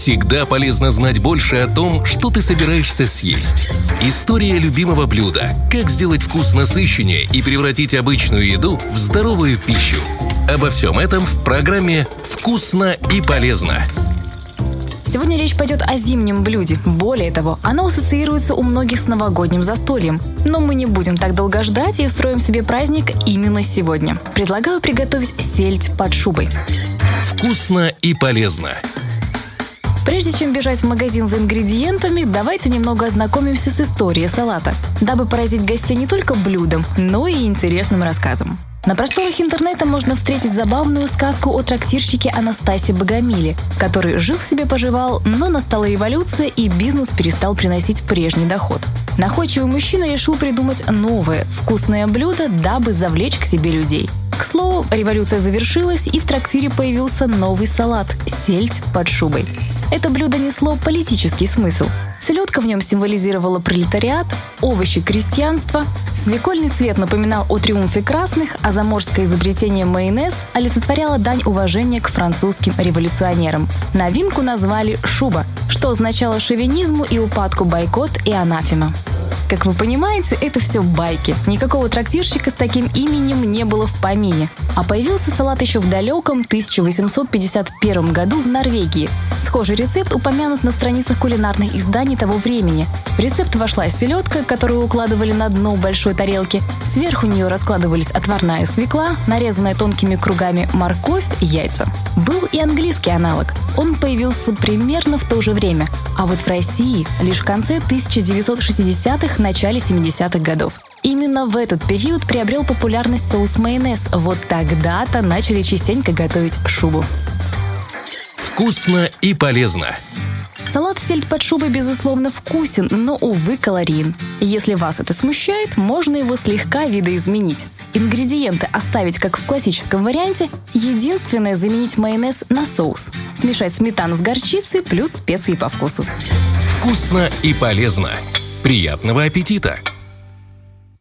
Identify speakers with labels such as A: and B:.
A: Всегда полезно знать больше о том, что ты собираешься съесть. История любимого блюда. Как сделать вкус насыщеннее и превратить обычную еду в здоровую пищу. Обо всем этом в программе «Вкусно и полезно».
B: Сегодня речь пойдет о зимнем блюде. Более того, оно ассоциируется у многих с новогодним застольем. Но мы не будем так долго ждать и устроим себе праздник именно сегодня. Предлагаю приготовить сельдь под шубой.
A: Вкусно и полезно.
B: Прежде чем бежать в магазин за ингредиентами, давайте немного ознакомимся с историей салата, дабы поразить гостей не только блюдом, но и интересным рассказом. На просторах интернета можно встретить забавную сказку о трактирщике Анастасе Богомиле, который жил себе поживал, но настала революция и бизнес перестал приносить прежний доход. Находчивый мужчина решил придумать новое, вкусное блюдо, дабы завлечь к себе людей. К слову, революция завершилась, и в трактире появился новый салат – сельдь под шубой. Это блюдо несло политический смысл. Селедка в нем символизировала пролетариат, овощи – крестьянство, свекольный цвет напоминал о триумфе красных, а заморское изобретение майонез олицетворяло дань уважения к французским революционерам. Новинку назвали «шуба», что означало шовинизму и упадку бойкот и анафема. Как вы понимаете, это все байки. Никакого трактирщика с таким именем не было в помине. А появился салат еще в далеком 1851 году в Норвегии. Схожий рецепт упомянут на страницах кулинарных изданий того времени. В рецепт вошла селедка, которую укладывали на дно большой тарелки. Сверху нее раскладывались отварная свекла, нарезанная тонкими кругами морковь и яйца. Был и английский аналог. Он появился примерно в то же время. А вот в России лишь в конце 1960-х начале 70-х годов. Именно в этот период приобрел популярность соус майонез. Вот тогда-то начали частенько готовить шубу.
A: Вкусно и полезно.
B: Салат сельдь под шубой, безусловно, вкусен, но, увы, калорийен. Если вас это смущает, можно его слегка видоизменить. Ингредиенты оставить как в классическом варианте. Единственное – заменить майонез на соус. Смешать сметану с горчицей плюс специи по вкусу.
A: Вкусно и полезно. Приятного аппетита!